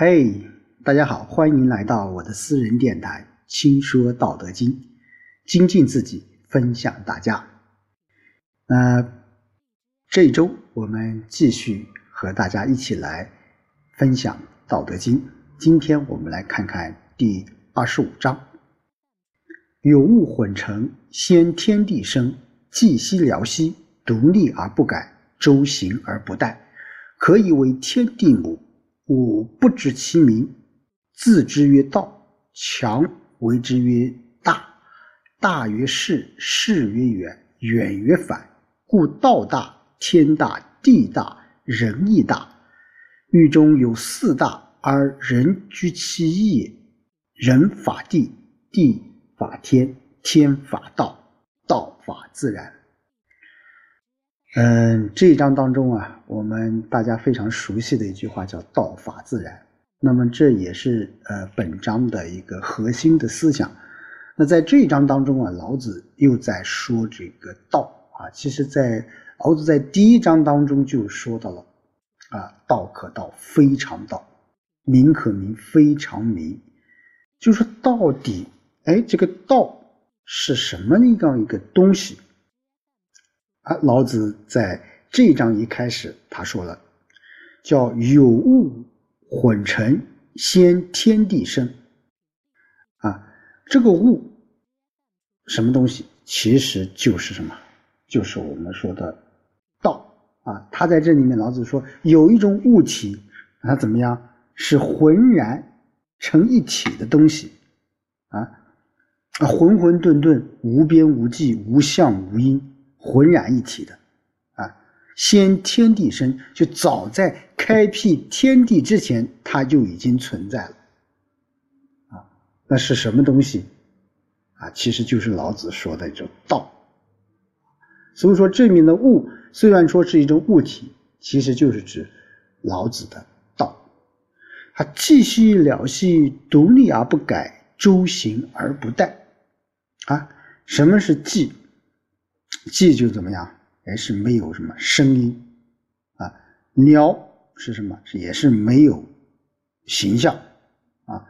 嘿，大家好，欢迎来到我的私人电台《轻说道德经》，精进自己，分享大家。那这周我们继续和大家一起来分享《道德经》。今天我们来看看第二十五章：有物混成，先天地生，寂兮寥兮，独立而不改，周行而不殆，可以为天地母。吾不知其名，字之曰道。强为之曰大，大曰势，势曰远，远曰反。故道大，天大，地大，人亦大。狱中有四大，而人居其一也。人法地，地法天，天法道，道法自然。嗯，这一章当中啊，我们大家非常熟悉的一句话叫“道法自然”。那么这也是呃本章的一个核心的思想。那在这一章当中啊，老子又在说这个道啊。其实，在老子在第一章当中就说到了啊，“道可道，非常道；名可名，非常名。”就是到底，哎，这个道是什么样一个东西？啊，老子在这章一开始，他说了，叫有物混成，先天地生。啊，这个物什么东西？其实就是什么？就是我们说的道啊。他在这里面，老子说有一种物体，它怎么样？是浑然成一体的东西啊，啊，浑浑沌沌，无边无际，无相无因。浑然一体的，啊，先天地生，就早在开辟天地之前，它就已经存在了，啊，那是什么东西？啊，其实就是老子说的这道。所以说，这里面的物虽然说是一种物体，其实就是指老子的道。它寂兮寥兮，独立而不改，周行而不殆。啊，什么是寂？寂就怎么样？也，是没有什么声音啊。鸟是什么？也是没有形象啊。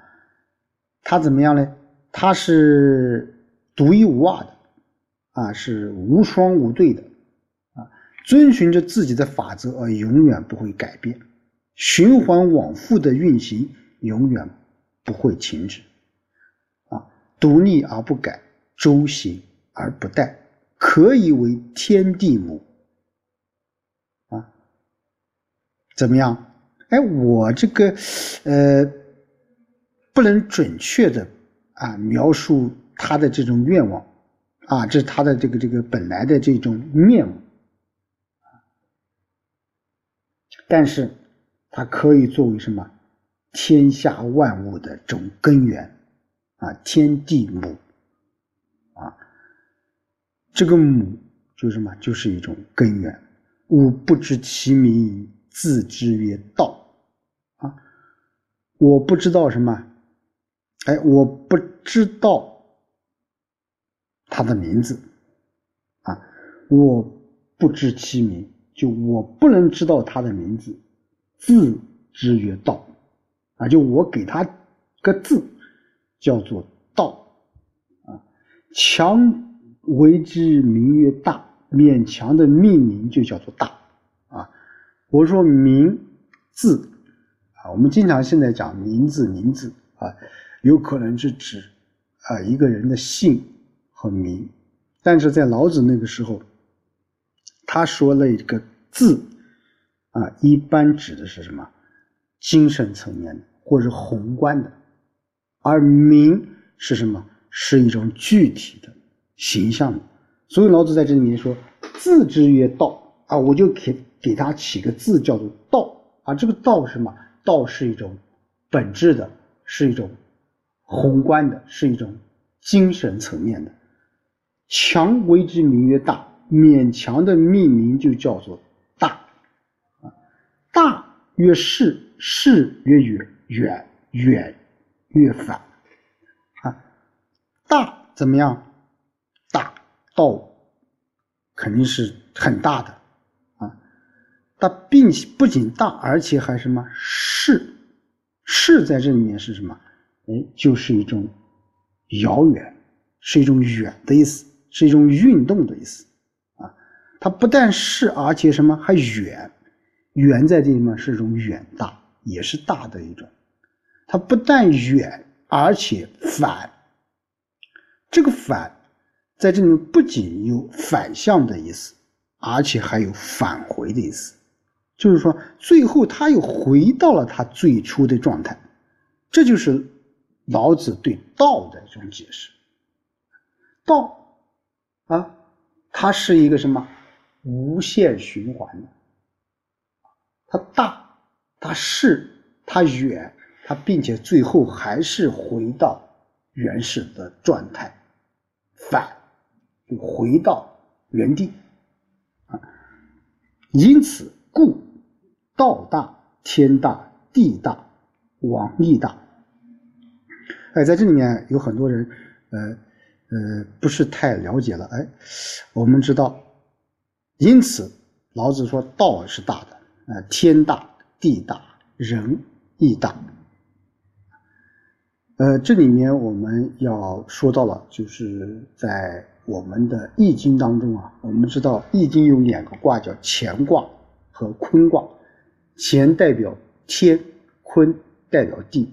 它怎么样呢？它是独一无二的啊，是无双无对的啊。遵循着自己的法则而永远不会改变，循环往复的运行，永远不会停止啊。独立而不改，周行而不殆。可以为天地母啊？怎么样？哎，我这个呃，不能准确的啊描述他的这种愿望啊，这是他的这个这个本来的这种面目但是它可以作为什么？天下万物的这种根源啊，天地母。这个母就是什么？就是一种根源。吾不知其名，字之曰道。啊，我不知道什么？哎，我不知道他的名字。啊，我不知其名，就我不能知道他的名字。字之曰道。啊，就我给他个字，叫做道。啊，强。为之名曰大，勉强的命名就叫做大啊。我说名字啊，我们经常现在讲名字，名字啊，有可能是指啊一个人的姓和名，但是在老子那个时候，他说了一个字啊，一般指的是什么？精神层面的或者宏观的，而名是什么？是一种具体的。形象的，所以老子在这里面说：“字之曰道啊，我就给给他起个字叫做道啊。这个道是什么？道是一种本质的，是一种宏观的，是一种精神层面的。强为之名曰大，勉强的命名就叫做大啊。大曰势，势曰远，远远越反啊。大怎么样？”道肯定是很大的啊，它并且不仅大，而且还什么势世在这里面是什么？哎，就是一种遥远，是一种远的意思，是一种运动的意思啊。它不但是，而且什么还远，远在这里面是一种远大，也是大的一种。它不但远，而且反。这个反在这里面不仅有反向的意思，而且还有返回的意思，就是说最后他又回到了他最初的状态，这就是老子对道的一种解释。道啊，它是一个什么无限循环的，它大，它是，它远，它并且最后还是回到原始的状态。反，就回到原地啊。因此，故道大，天大，地大，王亦大。哎，在这里面有很多人，呃呃，不是太了解了。哎，我们知道，因此老子说道是大的，呃，天大，地大，人亦大。呃，这里面我们要说到了，就是在我们的《易经》当中啊，我们知道《易经》有两个卦叫乾卦和坤卦，乾代表天，坤代表地。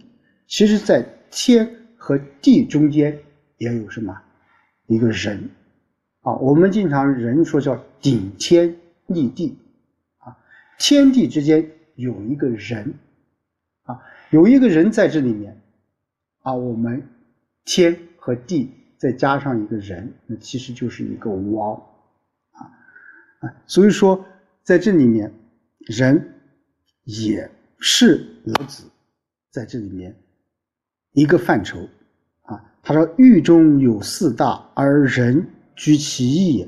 其实，在天和地中间也有什么一个人啊？我们经常人说叫顶天立地啊，天地之间有一个人啊，有一个人在这里面。啊，我们天和地再加上一个人，那其实就是一个王啊啊，所以说在这里面，人也是老子在这里面一个范畴啊。他说：“狱中有四大，而人居其一也。”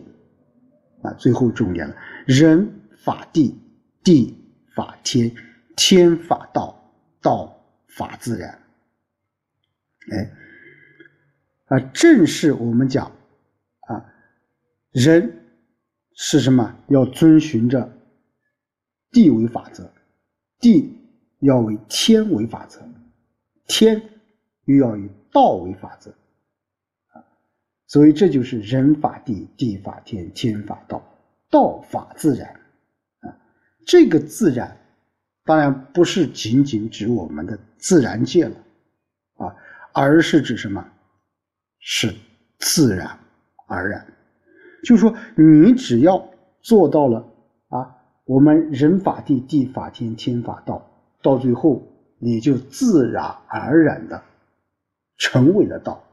啊，最后重点了：人法地，地法天，天法道，道法自然。哎，啊，正是我们讲，啊，人是什么？要遵循着地为法则，地要为天为法则，天又要以道为法则，啊，所以这就是人法地，地法天，天法道，道法自然，啊，这个自然当然不是仅仅指我们的自然界了，啊。而是指什么？是自然而然，就是说，你只要做到了啊，我们人法地，地法天，天法道，到最后你就自然而然的成为了道。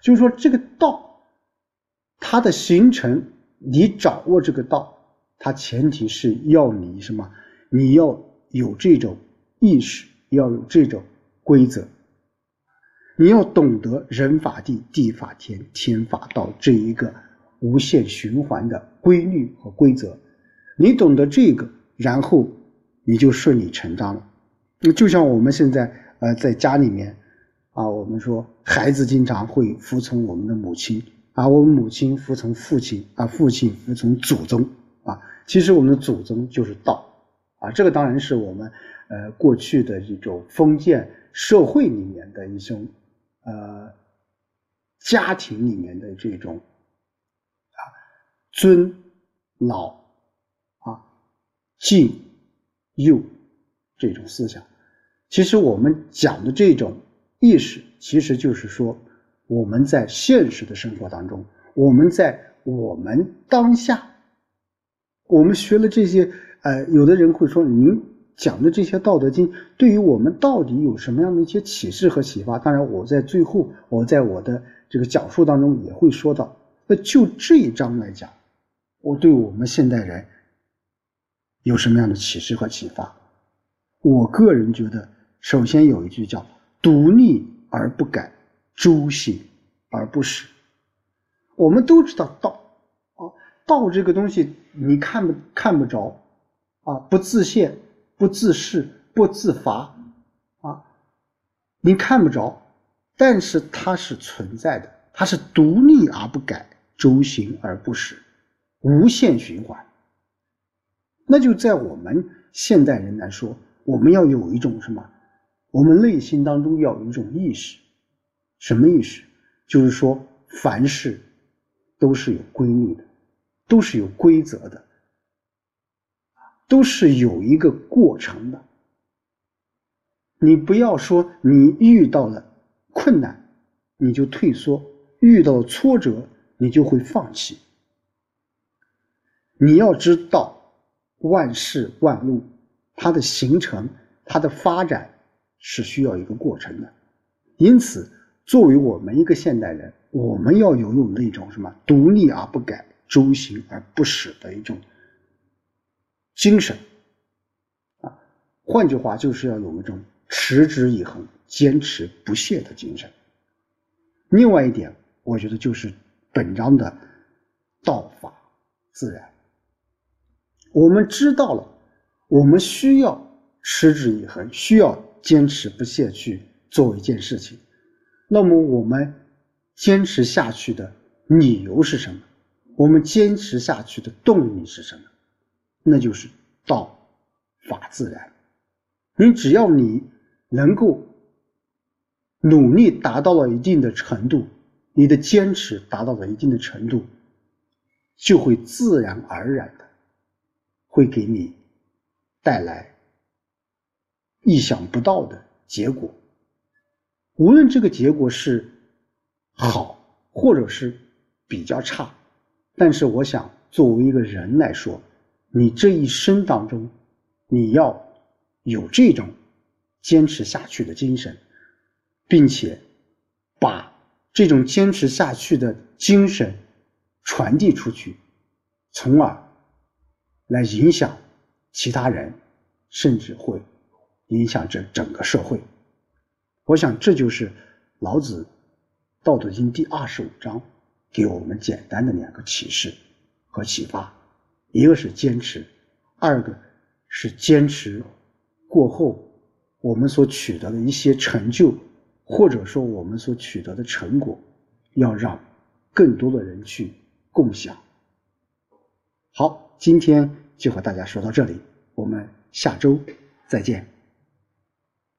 就是说，这个道它的形成，你掌握这个道，它前提是要你什么？你要有这种意识，要有这种规则。你要懂得人法地，地法天，天法道这一个无限循环的规律和规则，你懂得这个，然后你就顺理成章了。那就像我们现在呃在家里面啊，我们说孩子经常会服从我们的母亲啊，我们母亲服从父亲啊，父亲服从祖宗啊。其实我们的祖宗就是道啊，这个当然是我们呃过去的这种封建社会里面的一种。呃，家庭里面的这种啊尊老啊敬幼这种思想，其实我们讲的这种意识，其实就是说我们在现实的生活当中，我们在我们当下，我们学了这些，呃，有的人会说您。讲的这些《道德经》对于我们到底有什么样的一些启示和启发？当然，我在最后，我在我的这个讲述当中也会说到。那就这一章来讲，我对我们现代人有什么样的启示和启发？我个人觉得，首先有一句叫“独立而不改，周行而不始”。我们都知道道啊，道这个东西你看不看不着啊，不自现。不自视，不自伐，啊，你看不着，但是它是存在的，它是独立而不改，周行而不始，无限循环。那就在我们现代人来说，我们要有一种什么我们内心当中要有一种意识，什么意识？就是说，凡事都是有规律的，都是有规则的，都是有一个过程的。你不要说你遇到了困难你就退缩，遇到挫折你就会放弃。你要知道，万事万物它的形成、它的发展是需要一个过程的。因此，作为我们一个现代人，我们要有有那种什么独立而不改、周行而不始的一种精神啊。换句话，就是要有一种。持之以恒、坚持不懈的精神。另外一点，我觉得就是本章的道法自然。我们知道了，我们需要持之以恒，需要坚持不懈去做一件事情。那么，我们坚持下去的理由是什么？我们坚持下去的动力是什么？那就是道法自然。你只要你。能够努力达到了一定的程度，你的坚持达到了一定的程度，就会自然而然的会给你带来意想不到的结果。无论这个结果是好，或者是比较差，但是我想，作为一个人来说，你这一生当中，你要有这种。坚持下去的精神，并且把这种坚持下去的精神传递出去，从而来影响其他人，甚至会影响这整个社会。我想，这就是老子《道德经》第二十五章给我们简单的两个启示和启发：一个是坚持，二个是坚持过后。我们所取得的一些成就，或者说我们所取得的成果，要让更多的人去共享。好，今天就和大家说到这里，我们下周再见。